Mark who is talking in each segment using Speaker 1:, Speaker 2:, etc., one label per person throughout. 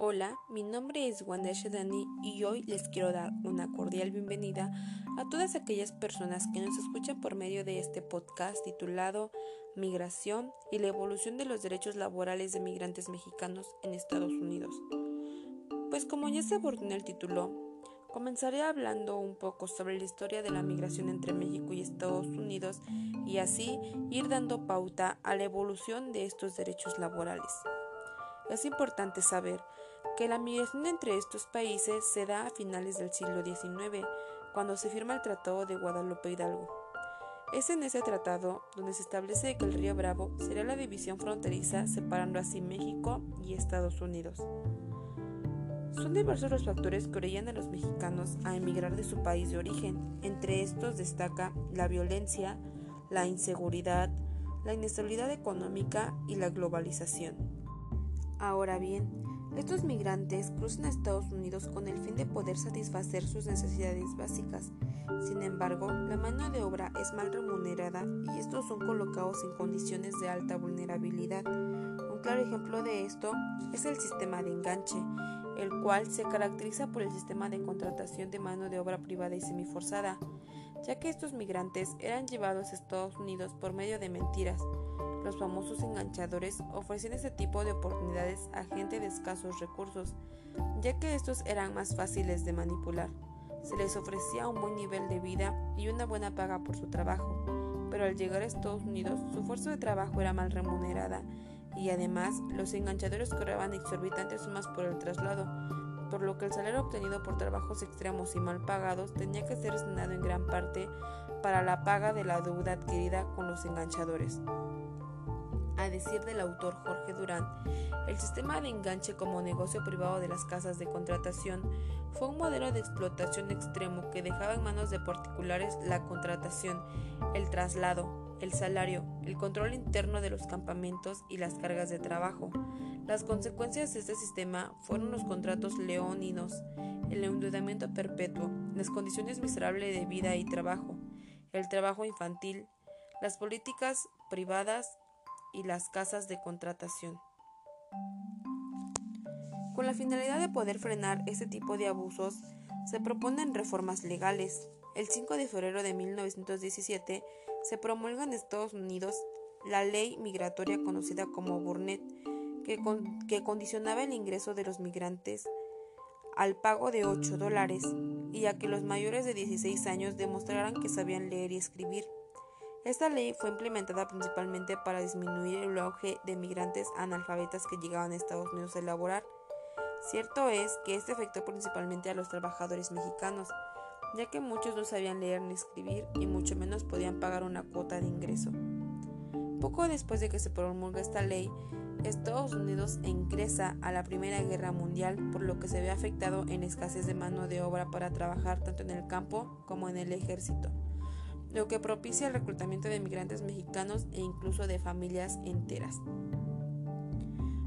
Speaker 1: Hola, mi nombre es Wanda Shedani y hoy les quiero dar una cordial bienvenida a todas aquellas personas que nos escuchan por medio de este podcast titulado Migración y la evolución de los derechos laborales de migrantes mexicanos en Estados Unidos. Pues como ya se abordó en el título, comenzaré hablando un poco sobre la historia de la migración entre México y Estados Unidos y así ir dando pauta a la evolución de estos derechos laborales. Es importante saber que la migración entre estos países se da a finales del siglo XIX, cuando se firma el Tratado de Guadalupe Hidalgo. Es en ese tratado donde se establece que el río Bravo será la división fronteriza separando así México y Estados Unidos. Son diversos los factores que orillan a los mexicanos a emigrar de su país de origen. Entre estos destaca la violencia, la inseguridad, la inestabilidad económica y la globalización. Ahora bien, estos migrantes cruzan a Estados Unidos con el fin de poder satisfacer sus necesidades básicas. Sin embargo, la mano de obra es mal remunerada y estos son colocados en condiciones de alta vulnerabilidad. Un claro ejemplo de esto es el sistema de enganche, el cual se caracteriza por el sistema de contratación de mano de obra privada y semiforzada, ya que estos migrantes eran llevados a Estados Unidos por medio de mentiras, los famosos enganchadores ofrecían este tipo de oportunidades a gente de escasos recursos, ya que estos eran más fáciles de manipular. Se les ofrecía un buen nivel de vida y una buena paga por su trabajo, pero al llegar a Estados Unidos su fuerza de trabajo era mal remunerada y además los enganchadores cobraban exorbitantes sumas por el traslado, por lo que el salario obtenido por trabajos extremos y mal pagados tenía que ser destinado en gran parte para la paga de la deuda adquirida con los enganchadores. A decir del autor Jorge Durán, el sistema de enganche como negocio privado de las casas de contratación fue un modelo de explotación extremo que dejaba en manos de particulares la contratación, el traslado, el salario, el control interno de los campamentos y las cargas de trabajo. Las consecuencias de este sistema fueron los contratos leóninos, el endeudamiento perpetuo, las condiciones miserables de vida y trabajo, el trabajo infantil, las políticas privadas y las casas de contratación. Con la finalidad de poder frenar este tipo de abusos, se proponen reformas legales. El 5 de febrero de 1917 se promulga en Estados Unidos la ley migratoria conocida como Burnett, que, que condicionaba el ingreso de los migrantes al pago de 8 dólares y a que los mayores de 16 años demostraran que sabían leer y escribir. Esta ley fue implementada principalmente para disminuir el auge de migrantes analfabetas que llegaban a Estados Unidos a laborar. Cierto es que este afectó principalmente a los trabajadores mexicanos, ya que muchos no sabían leer ni escribir y mucho menos podían pagar una cuota de ingreso. Poco después de que se promulga esta ley, Estados Unidos ingresa a la Primera Guerra Mundial, por lo que se ve afectado en escasez de mano de obra para trabajar tanto en el campo como en el ejército lo que propicia el reclutamiento de migrantes mexicanos e incluso de familias enteras.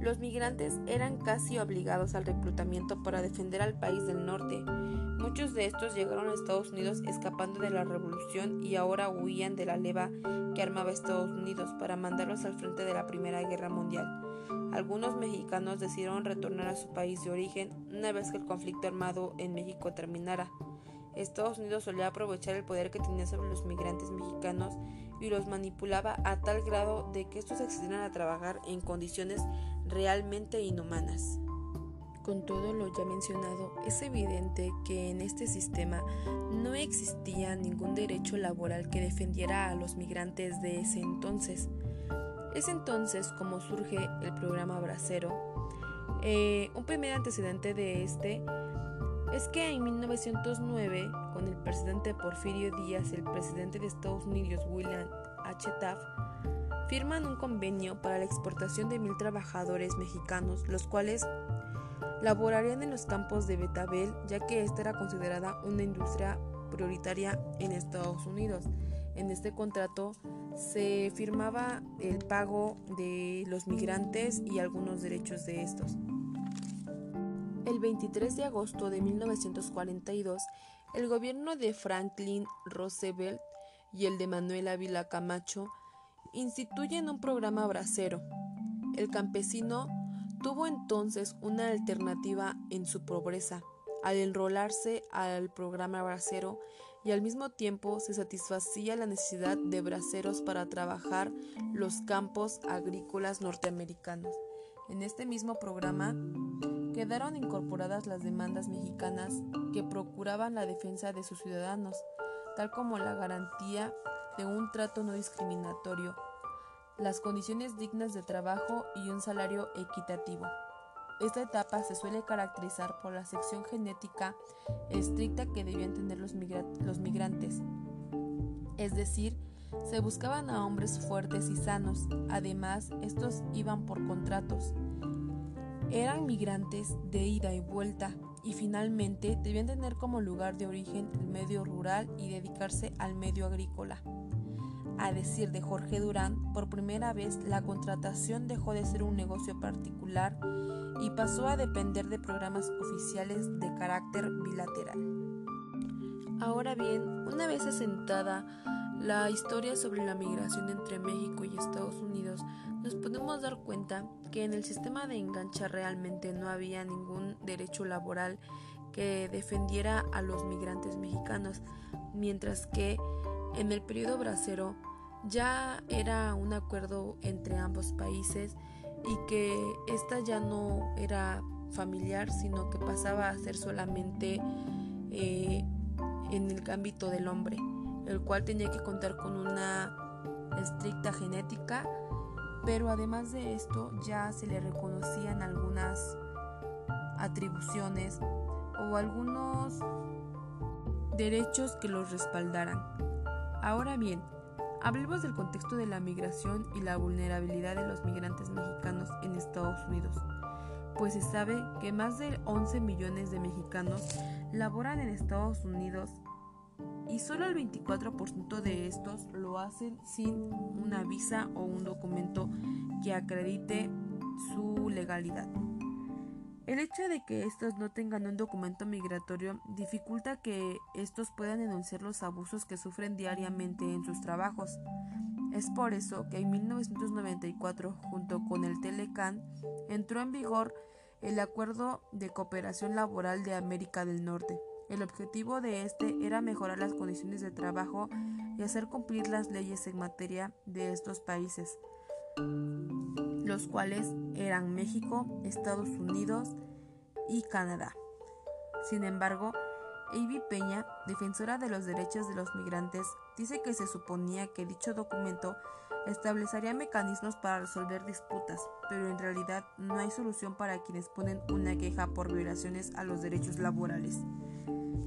Speaker 1: Los migrantes eran casi obligados al reclutamiento para defender al país del norte. Muchos de estos llegaron a Estados Unidos escapando de la revolución y ahora huían de la leva que armaba Estados Unidos para mandarlos al frente de la Primera Guerra Mundial. Algunos mexicanos decidieron retornar a su país de origen una vez que el conflicto armado en México terminara. Estados Unidos solía aprovechar el poder que tenía sobre los migrantes mexicanos y los manipulaba a tal grado de que estos accedieran a trabajar en condiciones realmente inhumanas. Con todo lo ya mencionado, es evidente que en este sistema no existía ningún derecho laboral que defendiera a los migrantes de ese entonces. Es entonces como surge el programa Bracero. Eh, un primer antecedente de este es que en 1909, con el presidente Porfirio Díaz y el presidente de Estados Unidos William H. Taft, firman un convenio para la exportación de mil trabajadores mexicanos, los cuales laborarían en los campos de Betabel, ya que esta era considerada una industria prioritaria en Estados Unidos. En este contrato se firmaba el pago de los migrantes y algunos derechos de estos. El 23 de agosto de 1942, el gobierno de Franklin Roosevelt y el de Manuel Ávila Camacho instituyen un programa bracero. El campesino tuvo entonces una alternativa en su pobreza al enrolarse al programa bracero y al mismo tiempo se satisfacía la necesidad de braceros para trabajar los campos agrícolas norteamericanos. En este mismo programa quedaron incorporadas las demandas mexicanas que procuraban la defensa de sus ciudadanos, tal como la garantía de un trato no discriminatorio, las condiciones dignas de trabajo y un salario equitativo. Esta etapa se suele caracterizar por la sección genética estricta que debían tener los, los migrantes, es decir, se buscaban a hombres fuertes y sanos, además estos iban por contratos. Eran migrantes de ida y vuelta y finalmente debían tener como lugar de origen el medio rural y dedicarse al medio agrícola. A decir de Jorge Durán, por primera vez la contratación dejó de ser un negocio particular y pasó a depender de programas oficiales de carácter bilateral. Ahora bien, una vez asentada la historia sobre la migración entre México y Estados Unidos, nos podemos dar cuenta que en el sistema de engancha realmente no había ningún derecho laboral que defendiera a los migrantes mexicanos, mientras que en el periodo bracero ya era un acuerdo entre ambos países y que esta ya no era familiar, sino que pasaba a ser solamente eh, en el ámbito del hombre el cual tenía que contar con una estricta genética, pero además de esto ya se le reconocían algunas atribuciones o algunos derechos que los respaldaran. Ahora bien, hablemos del contexto de la migración y la vulnerabilidad de los migrantes mexicanos en Estados Unidos, pues se sabe que más de 11 millones de mexicanos laboran en Estados Unidos y solo el 24% de estos lo hacen sin una visa o un documento que acredite su legalidad. El hecho de que estos no tengan un documento migratorio dificulta que estos puedan denunciar los abusos que sufren diariamente en sus trabajos. Es por eso que en 1994, junto con el Telecan, entró en vigor el Acuerdo de Cooperación Laboral de América del Norte, el objetivo de este era mejorar las condiciones de trabajo y hacer cumplir las leyes en materia de estos países, los cuales eran México, Estados Unidos y Canadá. Sin embargo, Avi Peña, defensora de los derechos de los migrantes, dice que se suponía que dicho documento establecería mecanismos para resolver disputas, pero en realidad no hay solución para quienes ponen una queja por violaciones a los derechos laborales.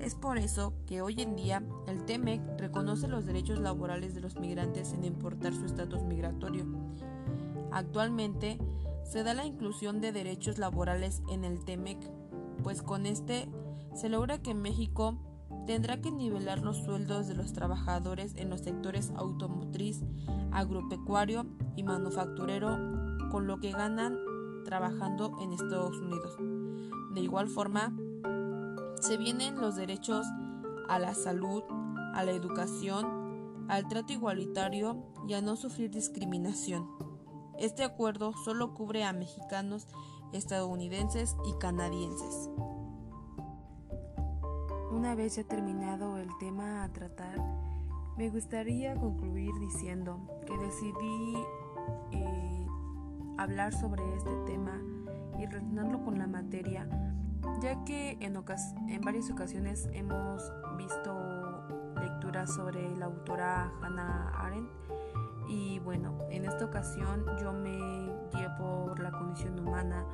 Speaker 1: Es por eso que hoy en día el TEMEC reconoce los derechos laborales de los migrantes sin importar su estatus migratorio. Actualmente se da la inclusión de derechos laborales en el TEMEC, pues con este se logra que México tendrá que nivelar los sueldos de los trabajadores en los sectores automotriz, agropecuario y manufacturero con lo que ganan trabajando en Estados Unidos. De igual forma, se vienen los derechos a la salud, a la educación, al trato igualitario y a no sufrir discriminación. Este acuerdo solo cubre a mexicanos, estadounidenses y canadienses. Una vez ya terminado el tema a tratar, me gustaría concluir diciendo que decidí eh, hablar sobre este tema y relacionarlo con la materia ya que en, en varias ocasiones hemos visto lecturas sobre la autora Hannah Arendt y bueno, en esta ocasión yo me llevo por la condición humana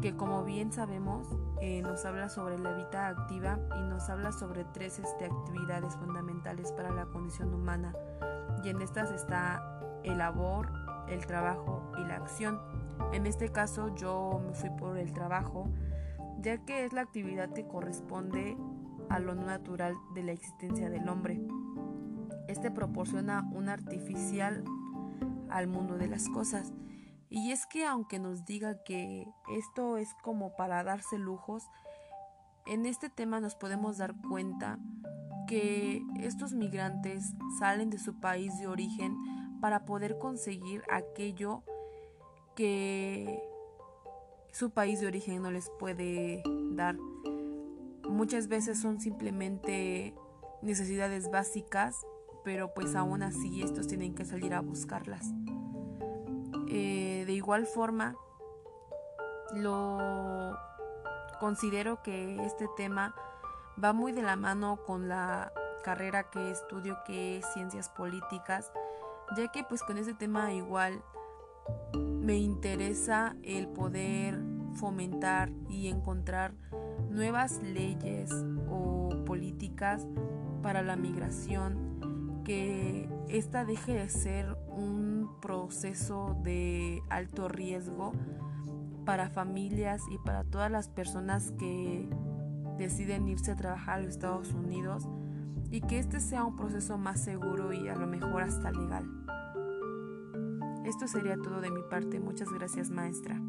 Speaker 1: que como bien sabemos eh, nos habla sobre la vida activa y nos habla sobre tres este, actividades fundamentales para la condición humana y en estas está el labor, el trabajo y la acción. En este caso yo me fui por el trabajo ya que es la actividad que corresponde a lo natural de la existencia del hombre. Este proporciona un artificial al mundo de las cosas. Y es que aunque nos diga que esto es como para darse lujos, en este tema nos podemos dar cuenta que estos migrantes salen de su país de origen para poder conseguir aquello que su país de origen no les puede dar. Muchas veces son simplemente necesidades básicas, pero pues aún así estos tienen que salir a buscarlas. Eh, de igual forma, lo considero que este tema va muy de la mano con la carrera que estudio que es ciencias políticas, ya que pues con ese tema igual me interesa el poder fomentar y encontrar nuevas leyes o políticas para la migración, que esta deje de ser un proceso de alto riesgo para familias y para todas las personas que deciden irse a trabajar a los Estados Unidos y que este sea un proceso más seguro y a lo mejor hasta legal. Esto sería todo de mi parte. Muchas gracias maestra.